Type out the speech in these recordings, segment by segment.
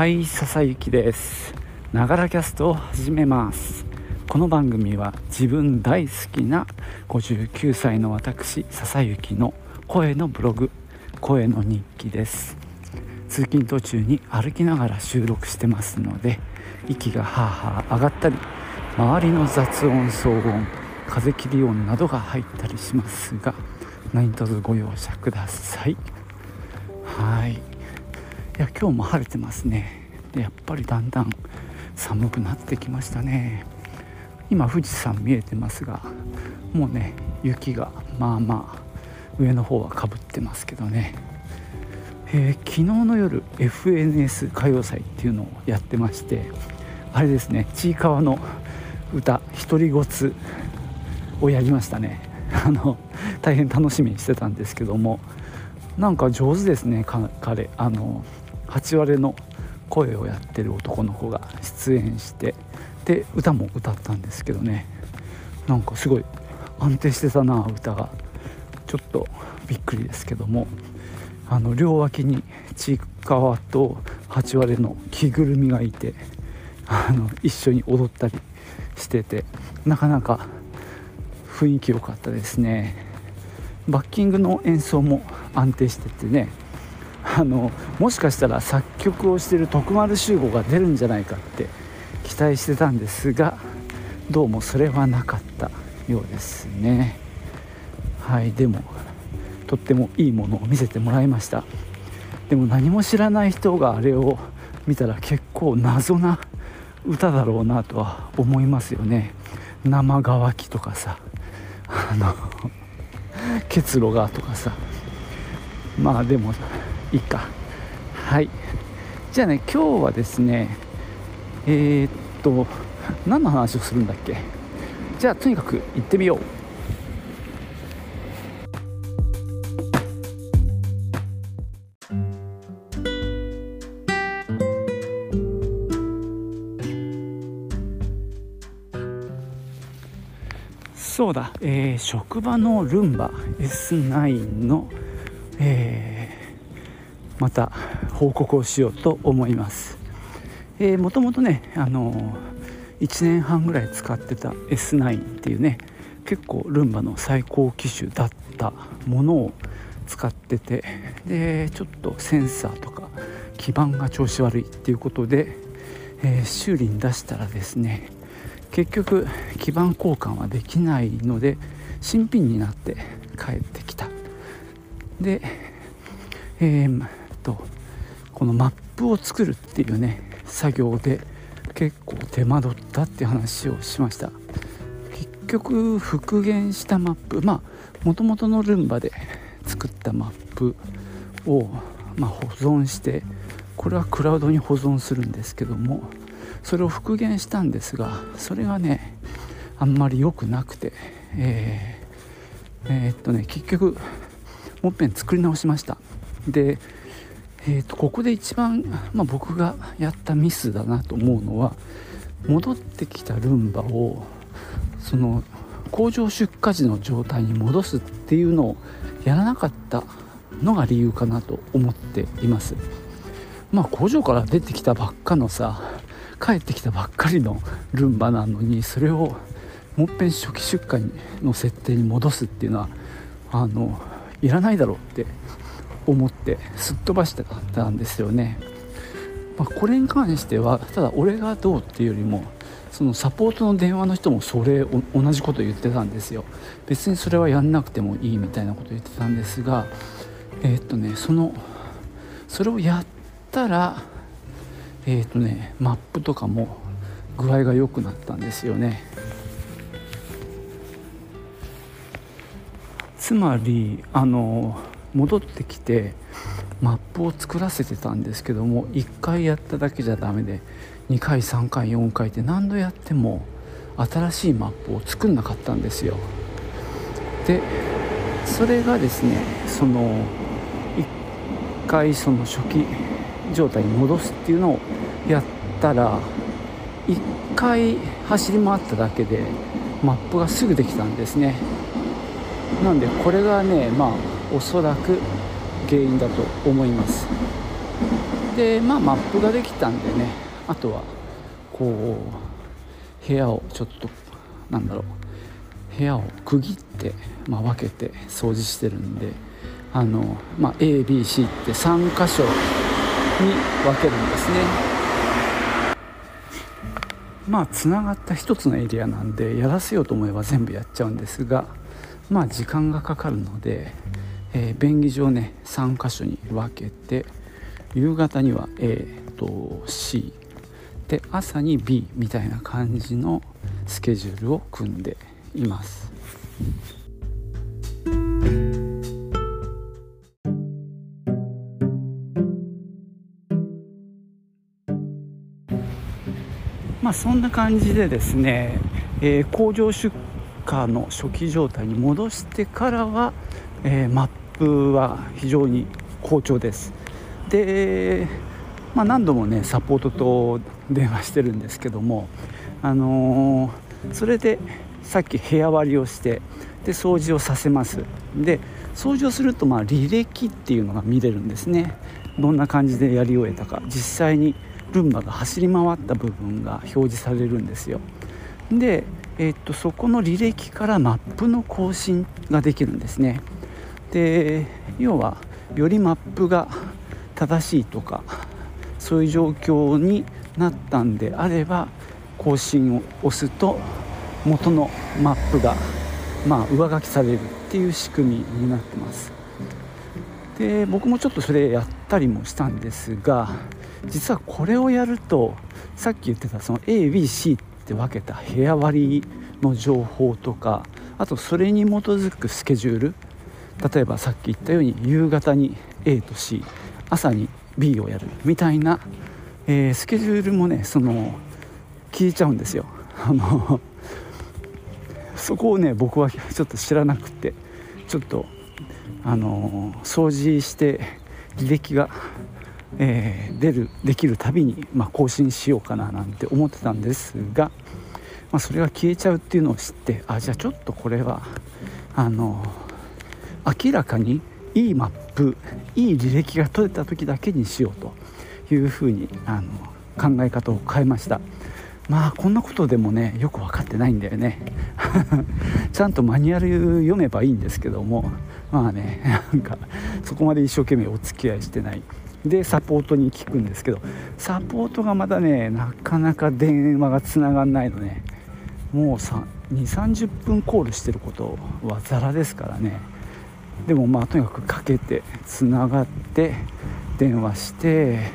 はい。笹雪ですながらキャストを始めますこの番組は自分大好きな59歳の私笹雪の声のブログ声の日記です通勤途中に歩きながら収録してますので息がハーハー上がったり周りの雑音騒音風切り音などが入ったりしますが何卒ご容赦くださいはいいや今日も晴れてますね。でやっぱりだんだん寒くなってきましたね。今富士山見えてますがもうね雪がまあまあ上の方はかぶってますけどね、えー、昨日の夜 FNS 歌謡祭っていうのをやってましてあれですねちいかわの歌「独りごつ」をやりましたね。あの大変楽しみにしてたんですけどもなんか上手ですね彼。あの8割の声をやってる男の子が出演してで歌も歌ったんですけどね。なんかすごい安定してたな歌が。ちょっとびっくりですけども。あの両脇にちいかわと8割の着ぐるみがいてあの一緒に踊ったりしててなかなか雰囲気良かったですね。バッキングの演奏も安定しててね。あのもしかしたら作曲をしてる徳丸集合が出るんじゃないかって期待してたんですがどうもそれはなかったようですね。はいでもとってもいいものを見せてもらいました。でも何も知らない人があれを見たら結構謎な歌だろうなとは思いますよね。生乾きとかさあの結露がとかさ。まあでもいいか。はい。じゃあね今日はですねえー、っと何の話をするんだっけ？じゃあとにかく行ってみよう。そうだ、えー、職場のルンバ。S9 の、えー、また報告をしようと思います。えー、もともとねあの1年半ぐらい使ってた S9 っていうね結構ルンバの最高機種だったものを使っててでちょっとセンサーとか基板が調子悪いっていうことで、えー、修理に出したらですね結局基板交換はできないので新品になって帰ってきた。でえー、とこのマップを作るっていうね作業で結構手間取ったって話をしました。結局復元したマップまあもともとのルンバで作ったマップを、まあ、保存してこれはクラウドに保存するんですけどもそれを復元したんですがそれがねあんまり良くなくてえー、えー、っとね結局もっぺん作り直しました。でえーと、ここで一番、まあ、僕がやったミスだなと思うのは戻ってきたルンバをその工場出荷時の状態に戻すっていうのをやらなかったのが理由かなと思っています。まあ工場から出てきたばっかのさ帰ってきたばっかりのルンバなのにそれをもっぺん初期出荷の設定に戻すっていうのはあのいらないだろうって思ってすっ飛ばしてたんですよね、まあ、これに関してはただ俺がどうっていうよりもそのサポートの電話の人もそれ同じこと言ってたんですよ。別にそれはやんなくてもいいみたいなこと言ってたんですがえー、っとねそのそれをやったらえー、っとねマップとかも具合が良くなったんですよね。つまりあの戻ってきてマップを作らせてたんですけども1回やっただけじゃダメで2回3回4回って何度やっても新しいマップを作んなかったんですよ。でそれがですねその1回その初期状態に戻すっていうのをやったら1回走り回っただけでマップがすぐできたんですね。なんでこれがねまあおそらく原因だと思います。でまあマップができたんでねあとはこう部屋をちょっとなんだろう部屋を区切って、まあ、分けて掃除してるんであの、まあ、ABC って3箇所に分けるんですね。まあつながった1つのエリアなんでやらせようと思えば全部やっちゃうんですがまあ時間がかかるので、えー、便宜上ね3箇所に分けて夕方には A と C で朝に B みたいな感じのスケジュールを組んでいます。まあ、そんな感じでですね、えー、工場出荷の初期状態に戻してからは、えー、マップは非常に好調です。で、まあ、何度もねサポートと電話してるんですけども、あのー、それでさっき部屋割りをしてで掃除をさせます。で掃除をするとまあ履歴っていうのが見れるんですね。どんな感じでやり終えたか。実際にルンバが走り回った部分が表示されるんですよ。で、えー、っとそこの履歴からマップの更新ができるんですね。で要はよりマップが正しいとかそういう状況になったんであれば更新を押すと元のマップがまあ上書きされるっていう仕組みになってます。で僕もちょっとそれやったりもしたんですが実はこれをやるとさっき言ってたその ABC って分けた部屋割りの情報とかあとそれに基づくスケジュール例えばさっき言ったように夕方に A と C 朝に B をやるみたいな、えー、スケジュールもねその聞いちゃうんですよ。あのそこをね僕はちょっと知らなくてちょっとあの掃除して履歴がえー、出るできるたびに、まあ、更新しようかななんて思ってたんですが、まあ、それが消えちゃうっていうのを知ってあじゃあちょっとこれはあの明らかにいいマップいい履歴が取れた時だけにしようというふうにあの考え方を変えました。まあこんなことでもねよく分かってないんだよね。ちゃんとマニュアル読めばいいんですけどもまあねなんかそこまで一生懸命お付き合いしてない。でサポートに聞くんですけどサポートがまだねなかなか電話がつながんないのね。もう2 3 0分コールしてることはザラですからね。でもまあとにかくかけてつながって電話して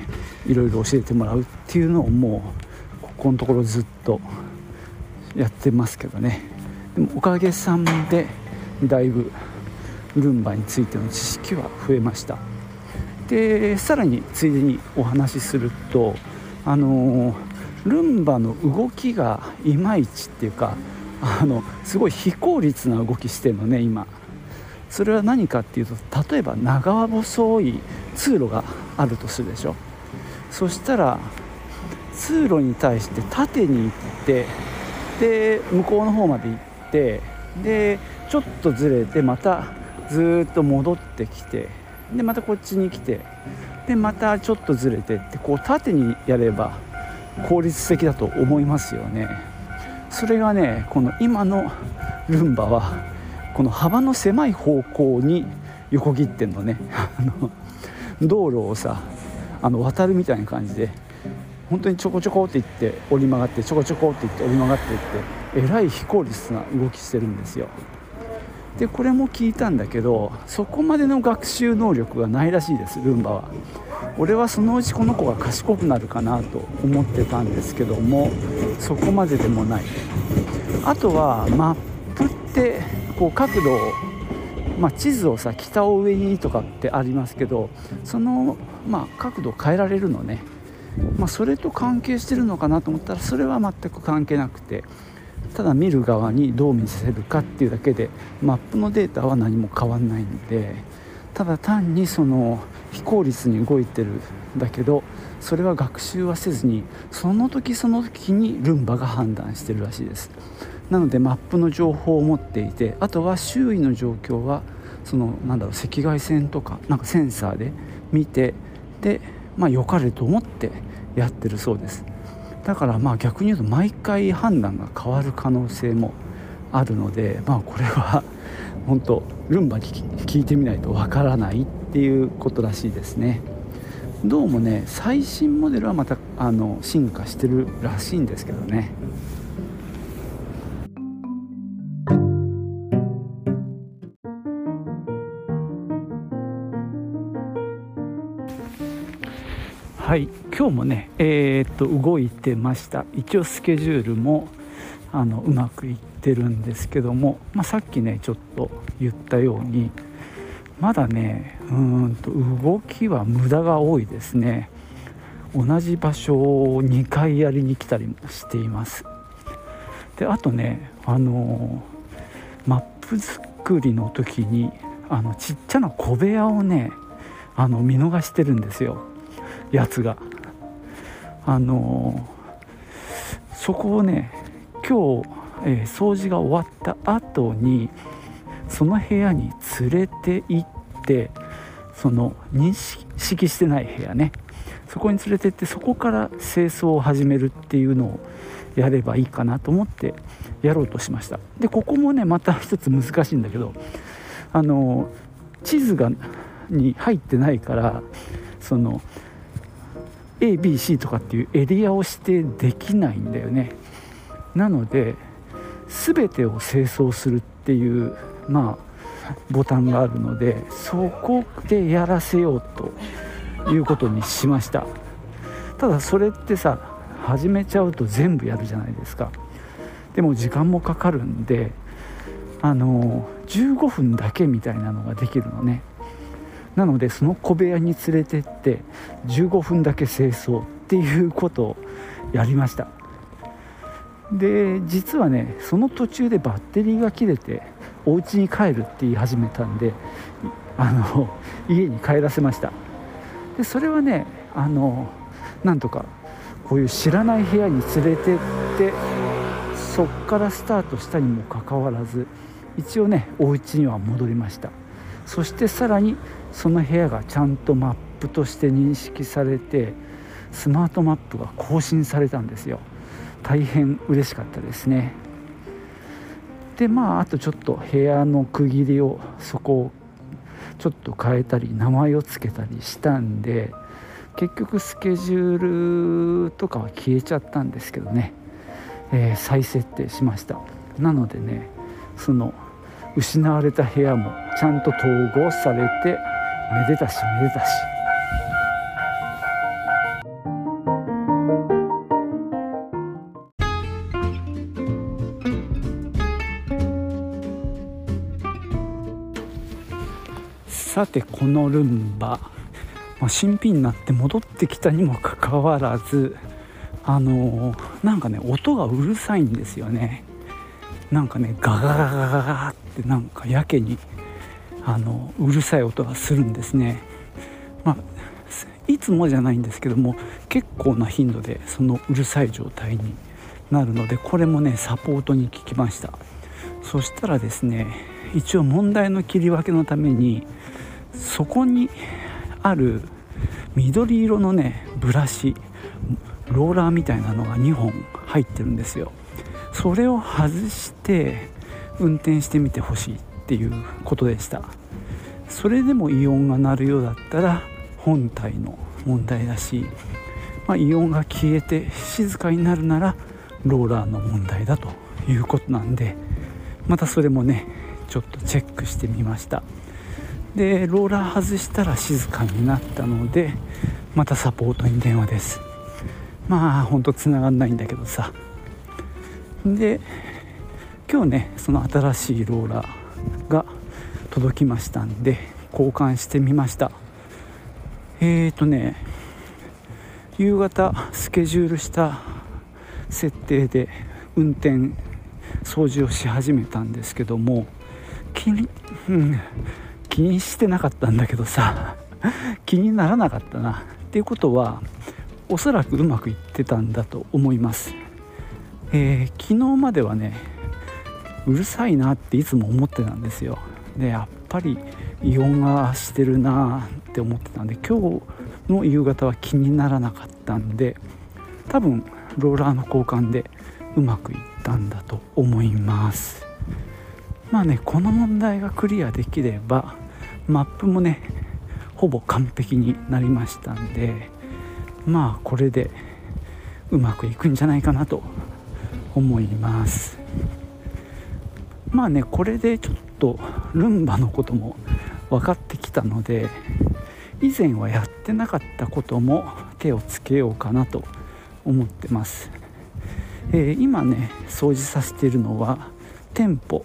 いろいろ教えてもらうっていうのをもうここのところずっとやってますけどね。でもおかげさまでだいぶルンバについての知識は増えました。でさらについでにお話しするとあのルンバの動きがいまいちっていうかあのすごい非効率な動きしてるのね今。それは何かっていうと例えば長細い通路があるとするでしょ。そしたら通路に対して縦に行ってで向こうの方まで行ってでちょっとずれてまたずっと戻ってきてでまたこっちに来てでまたちょっとずれてってこう縦にやれば効率的だと思いますよね。それがねこの今のルンバはこの幅の狭い方向に横切ってんのね。道路をさあの渡るみたいな感じで本当にちょこちょこっていって折り曲がってちょこちょこっていって折り曲がっていってえらい非効率な動きしてるんですよ。でこれも聞いたんだけどそこまでの学習能力がないらしいですルンバは。俺はそのうちこの子が賢くなるかなと思ってたんですけどもそこまででもない。あとはマップってこう角度をまあ、地図をさ北を上にとかってありますけどその、まあ、角度を変えられるのね、まあ、それと関係してるのかなと思ったらそれは全く関係なくてただ見る側にどう見せるかっていうだけでマップのデータは何も変わんないんでただ単にその非効率に動いてるんだけどそれは学習はせずにその時その時にルンバが判断してるらしいです。なのでマップの情報を持っていてあとは周囲の状況はそのなんだろう赤外線とかなんかセンサーで見てでまあ良かれと思ってやってるそうです。だからまあ逆に言うと毎回判断が変わる可能性もあるのでまあこれは 本当ルンバに聞いてみないとわからないっていうことらしいですね。どうもね最新モデルはまたあの進化してるらしいんですけどね。今日もねえー、っと動いてました。一応スケジュールもあのうまくいってるんですけども、まあ、さっきねちょっと言ったようにまだねうんと動きは無駄が多いですね。同じ場所を2回やりに来たりもしています。であとねあのマップ作りの時にあのちっちゃな小部屋をねあの見逃してるんですよ。やつが。あのそこをね今日、えー、掃除が終わった後にその部屋に連れて行ってその認識してない部屋ね。そこに連れてってそこから清掃を始めるっていうのをやればいいかなと思ってやろうとしました。でここもねまた一つ難しいんだけどあの地図がに入ってないからその ABC とかっていうエリアを指定できないんだよね。なので全てを清掃するっていうまあボタンがあるのでそこでやらせようということにしました。ただそれってさ始めちゃうと全部やるじゃないですか。でも時間もかかるんであの15分だけみたいなのができるのね。なのでその小部屋に連れてって15分だけ清掃っていうことをやりました。で実はねその途中でバッテリーが切れてお家に帰るって言い始めたんであの家に帰らせました。でそれはねあのなんとかこういう知らない部屋に連れてってそっからスタートしたにもかかわらず一応ねお家には戻りました。そしてさらにその部屋がちゃんとマップとして認識されてスマートマップが更新されたんですよ。大変嬉しかったですね。でまああとちょっと部屋の区切りをそこをちょっと変えたり名前を付けたりしたんで結局スケジュールとかは消えちゃったんですけどね、えー、再設定しました。なのでねその失われた部屋もちゃんと統合されてめでたしめでたし。さてこのルンバ、まあ、新品になって戻ってきたにもかかわらずあのー、なんかね音がうるさいんですよね。なんかねガガガガガってなんかやけにあのうるさい音がするんですね。まあいつもじゃないんですけども結構な頻度でそのうるさい状態になるのでこれもねサポートに聞きました。そしたらですね一応問題の切り分けのためにそこにある緑色のねブラシローラーみたいなのが2本入ってるんですよ。それを外して運転してみてほしい。っていうことでした。それでもイオンが鳴るようだったら本体の問題だし、まあ、イオンが消えて静かになるならローラーの問題だということなんでまたそれもねちょっとチェックしてみました。でローラー外したら静かになったのでまたサポートに電話です。まあほんとつながんないんだけどさ。で今日ねその新しいローラーが届きましたんで交換してみました。えーとね夕方スケジュールした設定で運転掃除をし始めたんですけども気に、うん、気にしてなかったんだけどさ 気にならなかったな。っていうことはおそらくうまくいってたんだと思います、えー、昨日まではねうるさいなっていつも思ってたんですよ。でやっぱり異音がしてるなって思ってたんで今日の夕方は気にならなかったんで多分ローラーの交換でうまくいったんだと思います。まあねこの問題がクリアできればマップもねほぼ完璧になりましたんでまあこれでうまくいくんじゃないかなと思います。まあねこれでちょっとルンバのことも分かってきたので以前はやってなかったことも手をつけようかなと思ってます、えー、今ね掃除させているのは店舗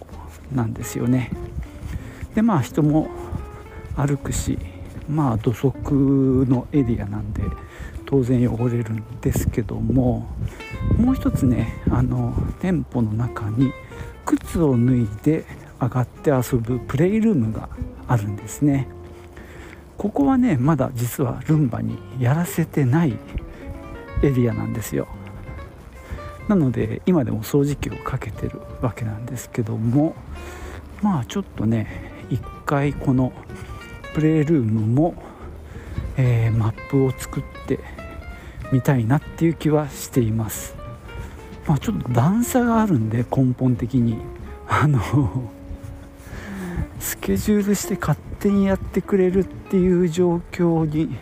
なんですよね。でまあ人も歩くしまあ土足のエリアなんで当然汚れるんですけどももう一つねあの店舗の中に靴を脱いで上がって遊ぶプレイルームがあるんですね。ここはねまだ実はルンバにやらせてないエリアなんですよ。なので今でも掃除機をかけてるわけなんですけどもまあちょっとね一回このプレイルームも、えー、マップを作ってみたいなっていう気はしています。まあちょっと段差があるんで根本的に。あのスケジュールして勝手にやってくれるっていう状況に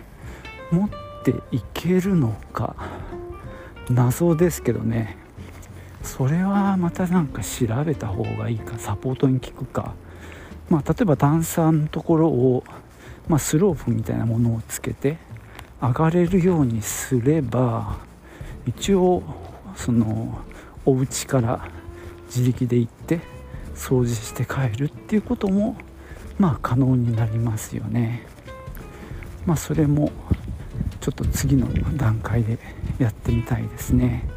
持っていけるのか。謎ですけどね。それはまたなんか調べた方がいいかサポートに聞くか。まあ例えば段差のところを、まあ、スロープみたいなものをつけて上がれるようにすれば一応そのお家から自力で行って掃除して帰るっていうこともまあ可能になりますよね。まあそれもちょっと次の段階でやってみたいですね。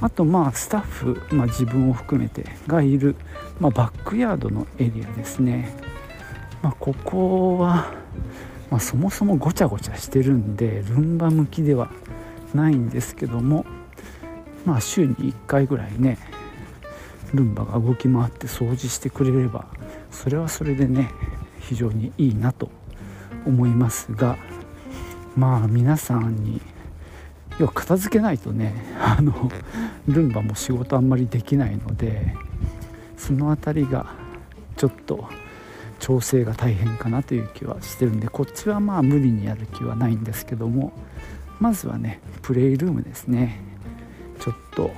あとまあスタッフ、まあ、自分を含めてがいる、まあ、バックヤードのエリアですね、まあ、ここは、ま、そもそもごちゃごちゃしてるんでルンバ向きではないんですけどもまあ週に1回ぐらいねルンバが動き回って掃除してくれればそれはそれでね非常にいいなと思いますがまあ皆さんに要は片付けないとねあのルンバも仕事あんまりできないのでその辺りがちょっと調整が大変かなという気はしてるんでこっちはまあ無理にやる気はないんですけどもまずはねプレイルームですね。ちょっと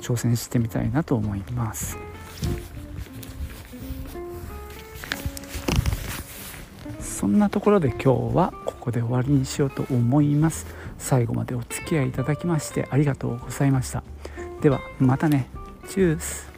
挑戦してみたいなと思います。そんなところで今日はここで終わりにしようと思います。最後までお付き合いいただきましてありがとうございました。ではまたね。チュース。